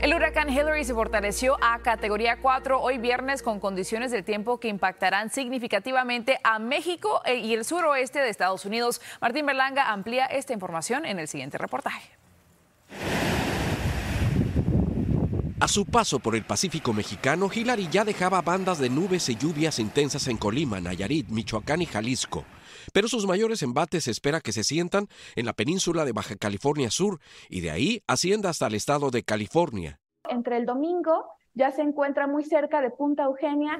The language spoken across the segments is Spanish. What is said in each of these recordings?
El huracán Hillary se fortaleció a categoría 4 hoy viernes con condiciones del tiempo que impactarán significativamente a México e- y el suroeste de Estados Unidos. Martín Berlanga amplía esta información en el siguiente reportaje. A su paso por el Pacífico mexicano, Hillary ya dejaba bandas de nubes y lluvias intensas en Colima, Nayarit, Michoacán y Jalisco. Pero sus mayores embates se espera que se sientan en la península de Baja California Sur y de ahí ascienda hasta el estado de California. Entre el domingo ya se encuentra muy cerca de Punta Eugenia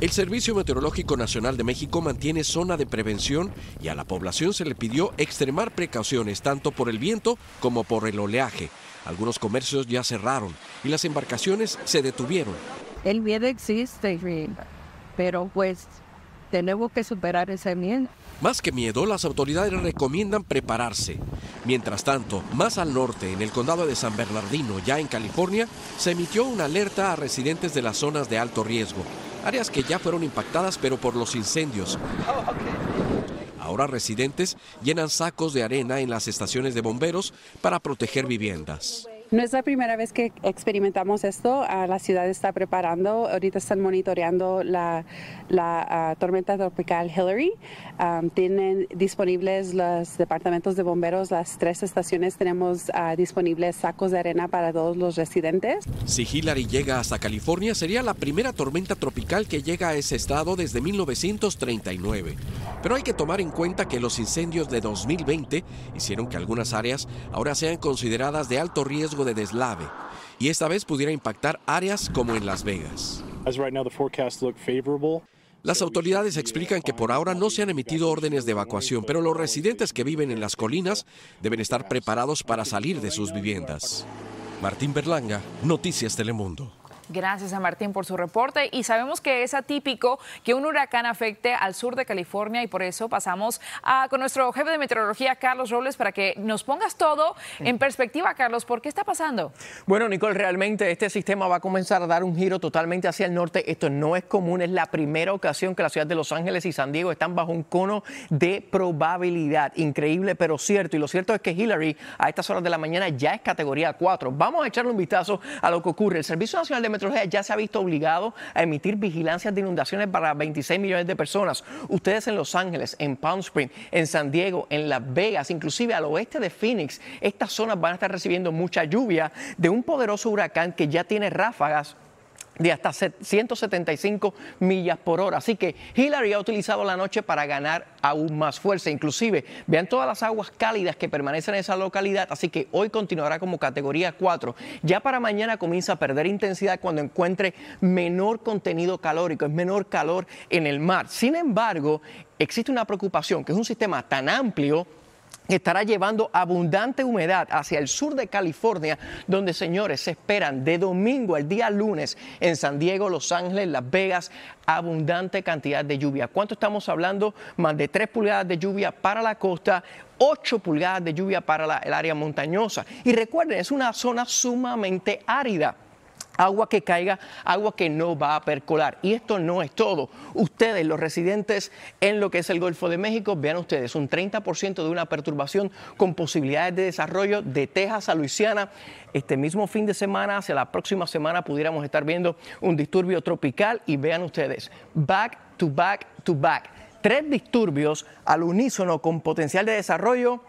El Servicio Meteorológico Nacional de México mantiene zona de prevención y a la población se le pidió extremar precauciones tanto por el viento como por el oleaje. Algunos comercios ya cerraron y las embarcaciones se detuvieron. El miedo existe, pero pues tenemos que superar ese miedo. Más que miedo, las autoridades recomiendan prepararse. Mientras tanto, más al norte, en el condado de San Bernardino, ya en California, se emitió una alerta a residentes de las zonas de alto riesgo, áreas que ya fueron impactadas pero por los incendios. Ahora residentes llenan sacos de arena en las estaciones de bomberos para proteger viviendas. No es la primera vez que experimentamos esto. Ah, la ciudad está preparando. Ahorita están monitoreando la, la, ah, tormenta tropical Hillary. Tienen disponibles los departamentos de bomberos, las tres estaciones. Tenemos ah, disponibles sacos de arena para todos los residentes. Si Hillary llega hasta California, sería la primera tormenta tropical que llega a ese estado desde 1939. Pero hay que tomar en cuenta que los incendios de 2020 hicieron que algunas áreas ahora sean consideradas de alto riesgo de deslave, y esta vez pudiera impactar áreas como en Las Vegas. Las autoridades explican que por ahora no se han emitido órdenes de evacuación, pero los residentes que viven en las colinas deben estar preparados para salir de sus viviendas. Martín Berlanga, Noticias Telemundo. Gracias a Martín por su reporte y sabemos que es atípico que un huracán afecte al sur de California y por eso pasamos a, con nuestro jefe de meteorología, Carlos Robles, para que nos pongas todo en perspectiva, Carlos. ¿Por qué está pasando? Bueno, Nicole, realmente este sistema va a comenzar a dar un giro totalmente hacia el norte. Esto no es común, es la primera ocasión que la ciudad de Los Ángeles y San Diego están bajo un cono de probabilidad. Increíble, pero cierto. Y lo cierto es que Hillary a estas horas de la mañana ya es categoría 4. Vamos a echarle un vistazo a lo que ocurre. El Servicio Nacional de Meteorología ya se ha visto obligado a emitir vigilancias de inundaciones para 26 millones de personas. Ustedes en Los Ángeles, en Palm Springs, en San Diego, en Las Vegas, inclusive al oeste de Phoenix, estas zonas van a estar recibiendo mucha lluvia de un poderoso huracán que ya tiene ráfagas de hasta 175 millas por hora. Así que Hillary ha utilizado la noche para ganar aún más fuerza. Inclusive, vean todas las aguas cálidas que permanecen en esa localidad, así que hoy continuará como categoría 4. Ya para mañana comienza a perder intensidad cuando encuentre menor contenido calórico, es menor calor en el mar. Sin embargo, existe una preocupación, que es un sistema tan amplio estará llevando abundante humedad hacia el sur de California, donde, señores, se esperan de domingo al día lunes en San Diego, Los Ángeles, Las Vegas, abundante cantidad de lluvia. ¿Cuánto estamos hablando? Más de 3 pulgadas de lluvia para la costa. 8 pulgadas de lluvia para el área montañosa. Y recuerden, es una zona sumamente árida agua que caiga, agua que no va a percolar. Y esto no es todo. Ustedes, los residentes en lo que es el Golfo de México, vean ustedes, un 30% de una perturbación con posibilidades de desarrollo de Texas a Luisiana. Este mismo fin de semana, hacia la próxima semana, pudiéramos estar viendo un disturbio tropical y vean ustedes, back to back to back. Tres disturbios al unísono con potencial de desarrollo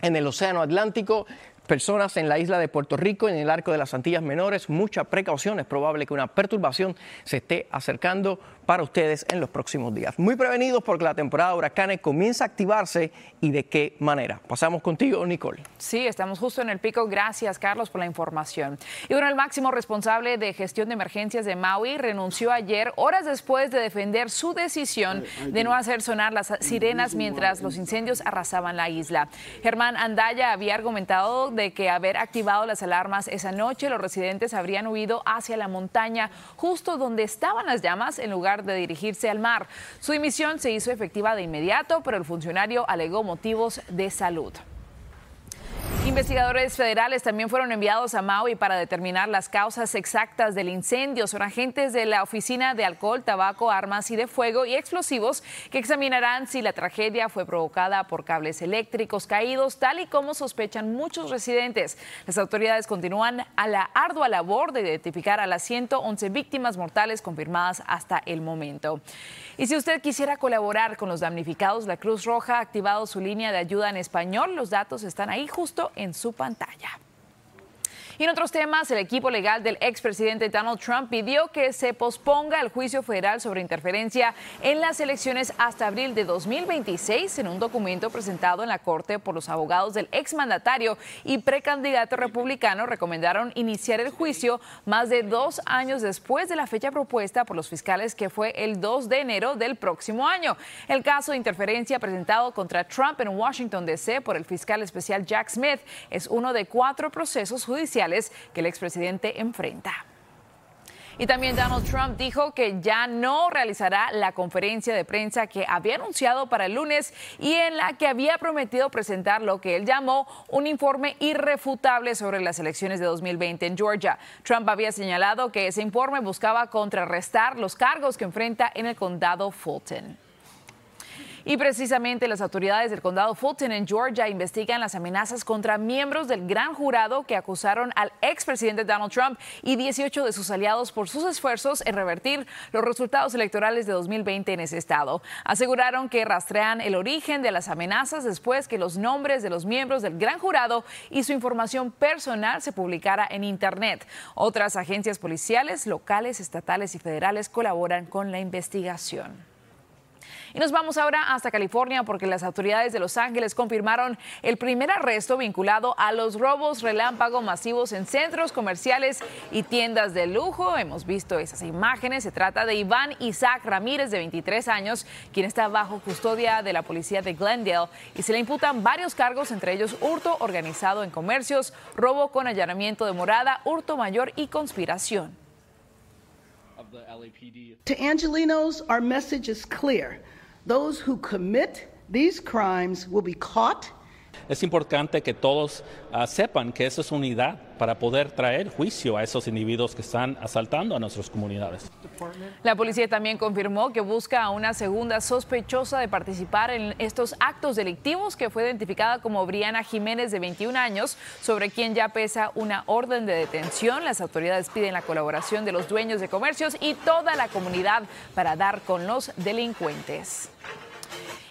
en el Océano Atlántico, personas en la isla de Puerto Rico, en el arco de las Antillas Menores, mucha precaución, es probable que una perturbación se esté acercando para ustedes en los próximos días. Muy prevenidos porque la temporada de huracanes comienza a activarse y de qué manera. Pasamos contigo, Nicole. Sí, estamos justo en el pico. Gracias, Carlos, por la información. Y bueno, el máximo responsable de gestión de emergencias de Maui renunció ayer, horas después de defender su decisión de no hacer sonar las sirenas mientras los incendios arrasaban la isla. Germán Andaya había argumentado de que haber activado las alarmas esa noche, los residentes habrían huido hacia la montaña, justo donde estaban las llamas, en lugar de dirigirse al mar. Su dimisión se hizo efectiva de inmediato, pero el funcionario alegó motivos de salud. Investigadores federales también fueron enviados a Maui para determinar las causas exactas del incendio. Son agentes de la Oficina de Alcohol, Tabaco, Armas y de Fuego y Explosivos que examinarán si la tragedia fue provocada por cables eléctricos caídos, tal y como sospechan muchos residentes. Las autoridades continúan a la ardua labor de identificar a las 111 víctimas mortales confirmadas hasta el momento. Y si usted quisiera colaborar con los damnificados, la Cruz Roja ha activado su línea de ayuda en español. Los datos están ahí justo en su pantalla. Y en otros temas, el equipo legal del expresidente Donald Trump pidió que se posponga el juicio federal sobre interferencia en las elecciones hasta abril de 2026 en un documento presentado en la Corte por los abogados del exmandatario y precandidato republicano recomendaron iniciar el juicio más de dos años después de la fecha propuesta por los fiscales que fue el 2 de enero del próximo año. El caso de interferencia presentado contra Trump en Washington, D.C. por el fiscal especial Jack Smith es uno de cuatro procesos judiciales que el expresidente enfrenta. Y también Donald Trump dijo que ya no realizará la conferencia de prensa que había anunciado para el lunes y en la que había prometido presentar lo que él llamó un informe irrefutable sobre las elecciones de 2020 en Georgia. Trump había señalado que ese informe buscaba contrarrestar los cargos que enfrenta en el condado Fulton. Y precisamente las autoridades del condado Fulton en Georgia investigan las amenazas contra miembros del gran jurado que acusaron al expresidente Donald Trump y 18 de sus aliados por sus esfuerzos en revertir los resultados electorales de 2020 en ese estado. Aseguraron que rastrean el origen de las amenazas después que los nombres de los miembros del gran jurado y su información personal se publicara en Internet. Otras agencias policiales, locales, estatales y federales colaboran con la investigación. Y nos vamos ahora hasta California porque las autoridades de Los Ángeles confirmaron el primer arresto vinculado a los robos relámpago masivos en centros comerciales y tiendas de lujo. Hemos visto esas imágenes. Se trata de Iván Isaac Ramírez, de 23 años, quien está bajo custodia de la policía de Glendale y se le imputan varios cargos, entre ellos hurto organizado en comercios, robo con allanamiento de morada, hurto mayor y conspiración. To Angelinos, our message is clear. Those who commit these crimes will be caught. Es importante que todos uh, sepan que esa es unidad para poder traer juicio a esos individuos que están asaltando a nuestras comunidades. La policía también confirmó que busca a una segunda sospechosa de participar en estos actos delictivos que fue identificada como Briana Jiménez de 21 años, sobre quien ya pesa una orden de detención. Las autoridades piden la colaboración de los dueños de comercios y toda la comunidad para dar con los delincuentes.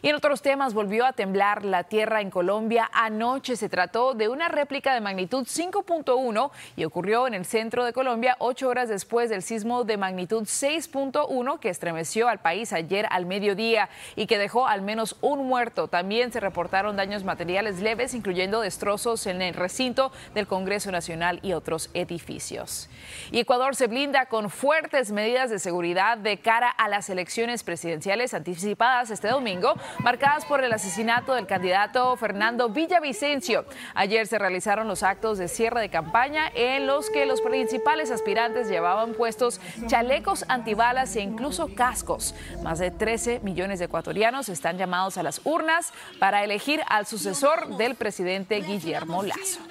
Y en otros temas volvió a temblar la tierra en Colombia. Anoche se trató de una réplica de magnitud 5.1 y ocurrió en el centro de Colombia ocho horas después del sismo de magnitud 6.1 que estremeció al país ayer al mediodía y que dejó al menos un muerto. También se reportaron daños materiales leves, incluyendo destrozos en el recinto del Congreso Nacional y otros edificios. Y Ecuador se blinda con fuertes medidas de seguridad de cara a las elecciones presidenciales anticipadas este domingo marcadas por el asesinato del candidato Fernando Villavicencio. Ayer se realizaron los actos de cierre de campaña en los que los principales aspirantes llevaban puestos chalecos antibalas e incluso cascos. Más de 13 millones de ecuatorianos están llamados a las urnas para elegir al sucesor del presidente Guillermo Lazo.